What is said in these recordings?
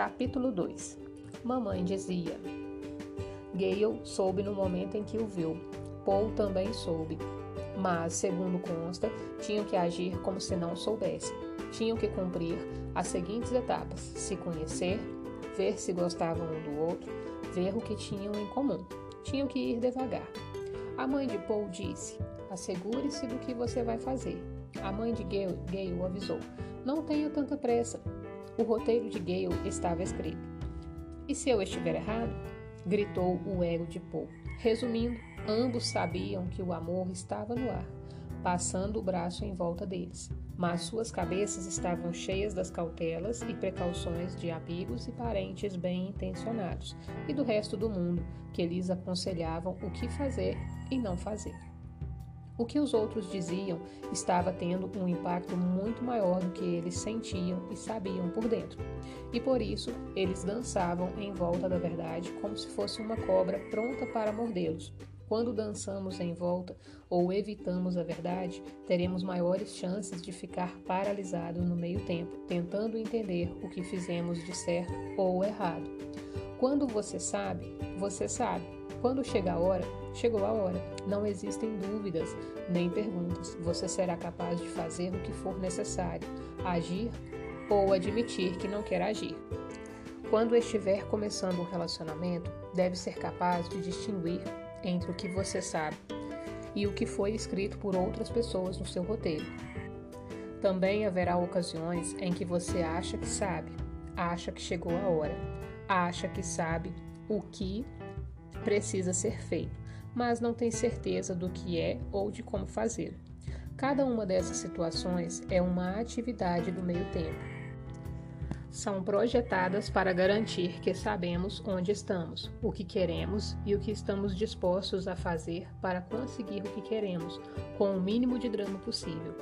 Capítulo 2 Mamãe dizia. Gale soube no momento em que o viu. Paul também soube. Mas, segundo consta, tinham que agir como se não soubessem. Tinham que cumprir as seguintes etapas: se conhecer, ver se gostavam um do outro, ver o que tinham em comum. Tinham que ir devagar. A mãe de Paul disse: Assegure-se do que você vai fazer. A mãe de Gale, Gale avisou: Não tenha tanta pressa. O roteiro de Gale estava escrito. E se eu estiver errado? gritou o ego de Paul. Resumindo, ambos sabiam que o amor estava no ar, passando o braço em volta deles, mas suas cabeças estavam cheias das cautelas e precauções de amigos e parentes bem intencionados e do resto do mundo que lhes aconselhavam o que fazer e não fazer. O que os outros diziam estava tendo um impacto muito maior do que eles sentiam e sabiam por dentro. E por isso, eles dançavam em volta da verdade como se fosse uma cobra pronta para mordê-los. Quando dançamos em volta ou evitamos a verdade, teremos maiores chances de ficar paralisado no meio tempo, tentando entender o que fizemos de certo ou errado. Quando você sabe, você sabe. Quando chega a hora, chegou a hora. Não existem dúvidas nem perguntas. Você será capaz de fazer o que for necessário, agir ou admitir que não quer agir. Quando estiver começando um relacionamento, deve ser capaz de distinguir entre o que você sabe e o que foi escrito por outras pessoas no seu roteiro. Também haverá ocasiões em que você acha que sabe, acha que chegou a hora, acha que sabe o que precisa ser feito, mas não tem certeza do que é ou de como fazê-lo. Cada uma dessas situações é uma atividade do meio tempo. São projetadas para garantir que sabemos onde estamos, o que queremos e o que estamos dispostos a fazer para conseguir o que queremos, com o mínimo de drama possível.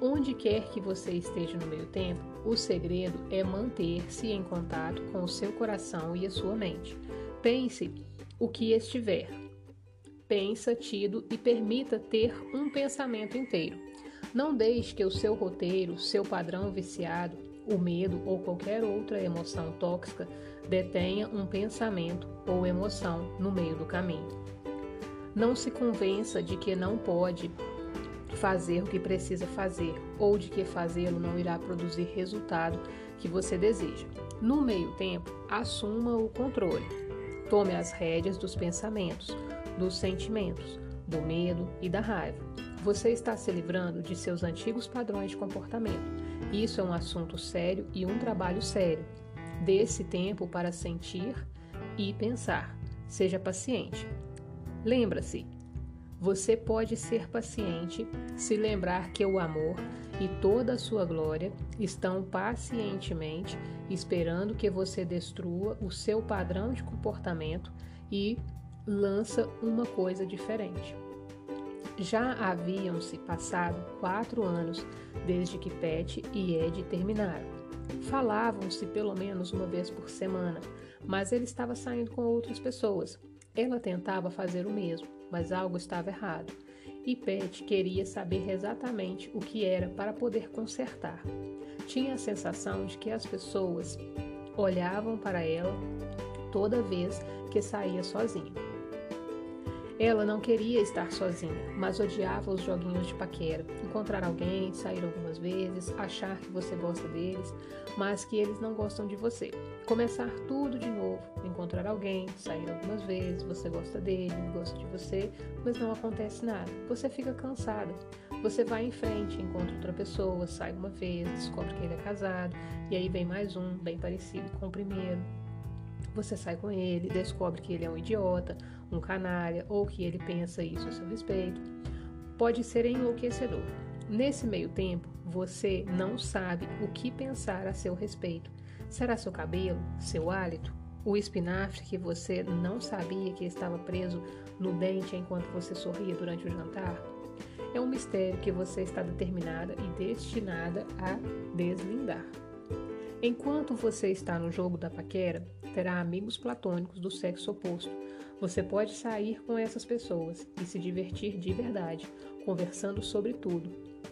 Onde quer que você esteja no meio tempo, o segredo é manter-se em contato com o seu coração e a sua mente. Pense o que estiver. Pensa, tido e permita ter um pensamento inteiro. Não deixe que o seu roteiro, seu padrão viciado, o medo ou qualquer outra emoção tóxica detenha um pensamento ou emoção no meio do caminho. Não se convença de que não pode fazer o que precisa fazer ou de que fazê-lo não irá produzir resultado que você deseja. No meio tempo, assuma o controle. Tome as rédeas dos pensamentos, dos sentimentos, do medo e da raiva. Você está se livrando de seus antigos padrões de comportamento. Isso é um assunto sério e um trabalho sério. Dê esse tempo para sentir e pensar. Seja paciente. Lembra-se, você pode ser paciente se lembrar que o amor e toda a sua glória estão pacientemente esperando que você destrua o seu padrão de comportamento e lança uma coisa diferente. Já haviam-se passado quatro anos desde que Pat e Ed terminaram. Falavam-se pelo menos uma vez por semana, mas ele estava saindo com outras pessoas. Ela tentava fazer o mesmo, mas algo estava errado e Pat queria saber exatamente o que era para poder consertar. Tinha a sensação de que as pessoas olhavam para ela toda vez que saía sozinha. Ela não queria estar sozinha, mas odiava os joguinhos de paquera. Encontrar alguém, sair algumas vezes, achar que você gosta deles, mas que eles não gostam de você. Começar tudo de novo, encontrar alguém, sair algumas vezes, você gosta dele, ele gosta de você, mas não acontece nada. Você fica cansada. Você vai em frente, encontra outra pessoa, sai uma vez, descobre que ele é casado, e aí vem mais um, bem parecido com o primeiro. Você sai com ele, descobre que ele é um idiota, um canalha ou que ele pensa isso a seu respeito. Pode ser enlouquecedor. Nesse meio tempo, você não sabe o que pensar a seu respeito. Será seu cabelo, seu hálito, o espinafre que você não sabia que estava preso no dente enquanto você sorria durante o jantar? É um mistério que você está determinada e destinada a deslindar. Enquanto você está no jogo da paquera, terá amigos platônicos do sexo oposto. Você pode sair com essas pessoas e se divertir de verdade, conversando sobre tudo.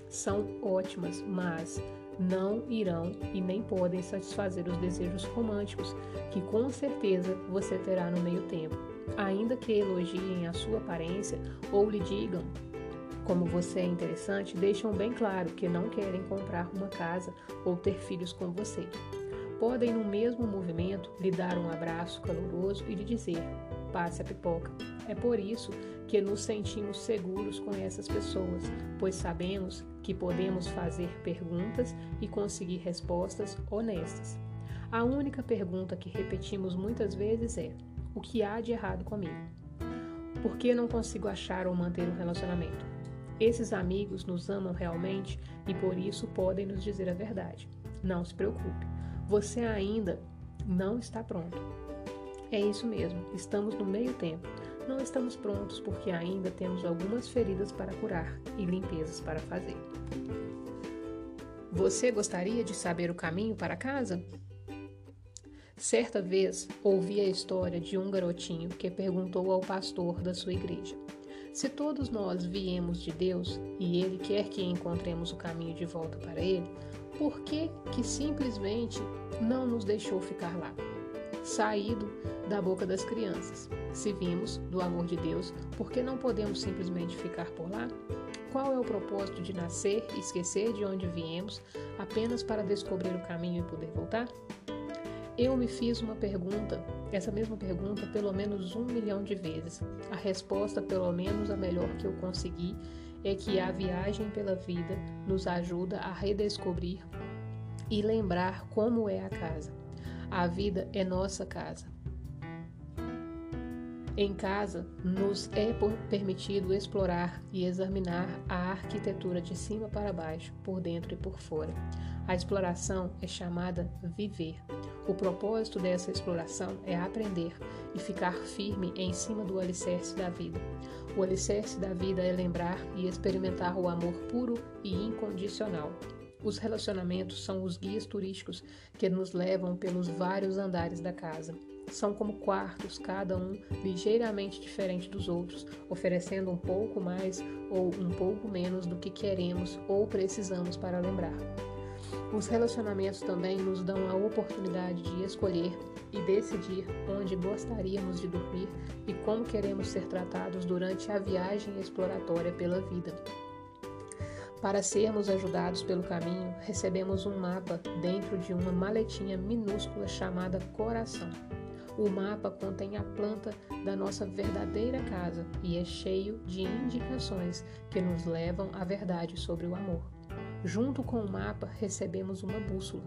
São ótimas, mas não irão e nem podem satisfazer os desejos românticos que com certeza você terá no meio tempo, ainda que elogiem a sua aparência ou lhe digam como você é interessante, deixam bem claro que não querem comprar uma casa ou ter filhos com você. Podem, no mesmo movimento, lhe dar um abraço caloroso e lhe dizer: passe a pipoca. É por isso que nos sentimos seguros com essas pessoas, pois sabemos que podemos fazer perguntas e conseguir respostas honestas. A única pergunta que repetimos muitas vezes é: o que há de errado comigo? Por que não consigo achar ou manter um relacionamento? Esses amigos nos amam realmente e por isso podem nos dizer a verdade. Não se preocupe, você ainda não está pronto. É isso mesmo, estamos no meio tempo. Não estamos prontos porque ainda temos algumas feridas para curar e limpezas para fazer. Você gostaria de saber o caminho para casa? Certa vez ouvi a história de um garotinho que perguntou ao pastor da sua igreja: Se todos nós viemos de Deus e Ele quer que encontremos o caminho de volta para Ele, por que, que simplesmente não nos deixou ficar lá? Saído da boca das crianças. Se vimos do amor de Deus, por que não podemos simplesmente ficar por lá? Qual é o propósito de nascer e esquecer de onde viemos apenas para descobrir o caminho e poder voltar? Eu me fiz uma pergunta, essa mesma pergunta, pelo menos um milhão de vezes. A resposta, pelo menos a melhor que eu consegui, é que a viagem pela vida nos ajuda a redescobrir e lembrar como é a casa. A vida é nossa casa. Em casa, nos é permitido explorar e examinar a arquitetura de cima para baixo, por dentro e por fora. A exploração é chamada viver. O propósito dessa exploração é aprender e ficar firme em cima do alicerce da vida. O alicerce da vida é lembrar e experimentar o amor puro e incondicional. Os relacionamentos são os guias turísticos que nos levam pelos vários andares da casa. São como quartos, cada um ligeiramente diferente dos outros, oferecendo um pouco mais ou um pouco menos do que queremos ou precisamos para lembrar. Os relacionamentos também nos dão a oportunidade de escolher e decidir onde gostaríamos de dormir e como queremos ser tratados durante a viagem exploratória pela vida. Para sermos ajudados pelo caminho, recebemos um mapa dentro de uma maletinha minúscula chamada coração. O mapa contém a planta da nossa verdadeira casa e é cheio de indicações que nos levam à verdade sobre o amor. Junto com o mapa, recebemos uma bússola.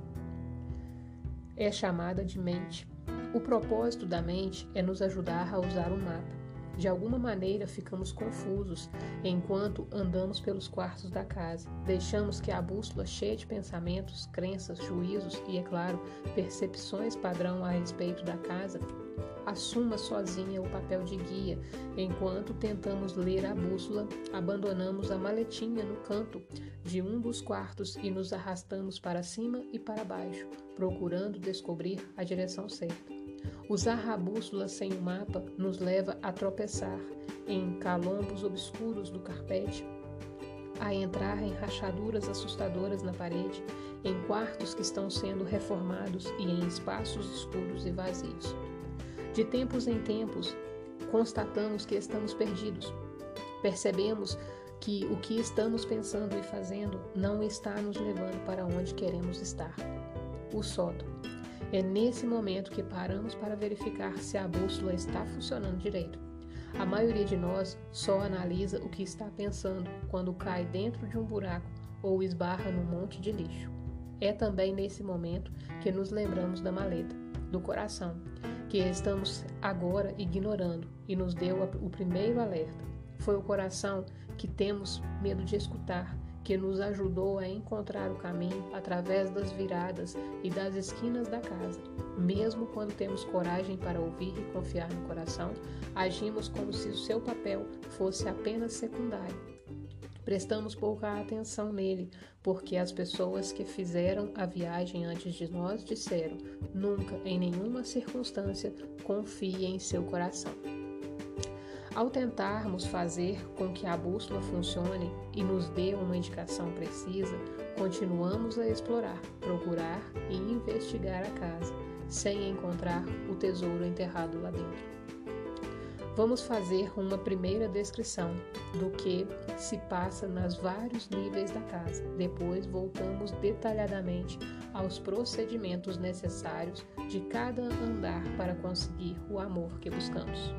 É chamada de mente. O propósito da mente é nos ajudar a usar o mapa. De alguma maneira ficamos confusos enquanto andamos pelos quartos da casa. Deixamos que a bússola, cheia de pensamentos, crenças, juízos e, é claro, percepções padrão a respeito da casa, assuma sozinha o papel de guia. Enquanto tentamos ler a bússola, abandonamos a maletinha no canto de um dos quartos e nos arrastamos para cima e para baixo, procurando descobrir a direção certa. Usar a bússola sem o mapa nos leva a tropeçar em calombos obscuros do carpete, a entrar em rachaduras assustadoras na parede, em quartos que estão sendo reformados e em espaços escuros e vazios. De tempos em tempos, constatamos que estamos perdidos. Percebemos que o que estamos pensando e fazendo não está nos levando para onde queremos estar. O sótão. É nesse momento que paramos para verificar se a bússola está funcionando direito. A maioria de nós só analisa o que está pensando quando cai dentro de um buraco ou esbarra num monte de lixo. É também nesse momento que nos lembramos da maleta, do coração, que estamos agora ignorando e nos deu o primeiro alerta. Foi o coração que temos medo de escutar, que nos ajudou a encontrar o caminho através das viradas e das esquinas da casa. Mesmo quando temos coragem para ouvir e confiar no coração, agimos como se o seu papel fosse apenas secundário Prestamos pouca atenção nele, porque as pessoas que fizeram a viagem antes de nós disseram: nunca, em nenhuma circunstância, confie em seu coração. Ao tentarmos fazer com que a bússola funcione e nos dê uma indicação precisa, continuamos a explorar, procurar e investigar a casa, sem encontrar o tesouro enterrado lá dentro. Vamos fazer uma primeira descrição do que se passa nos vários níveis da casa. Depois voltamos detalhadamente aos procedimentos necessários de cada andar para conseguir o amor que buscamos.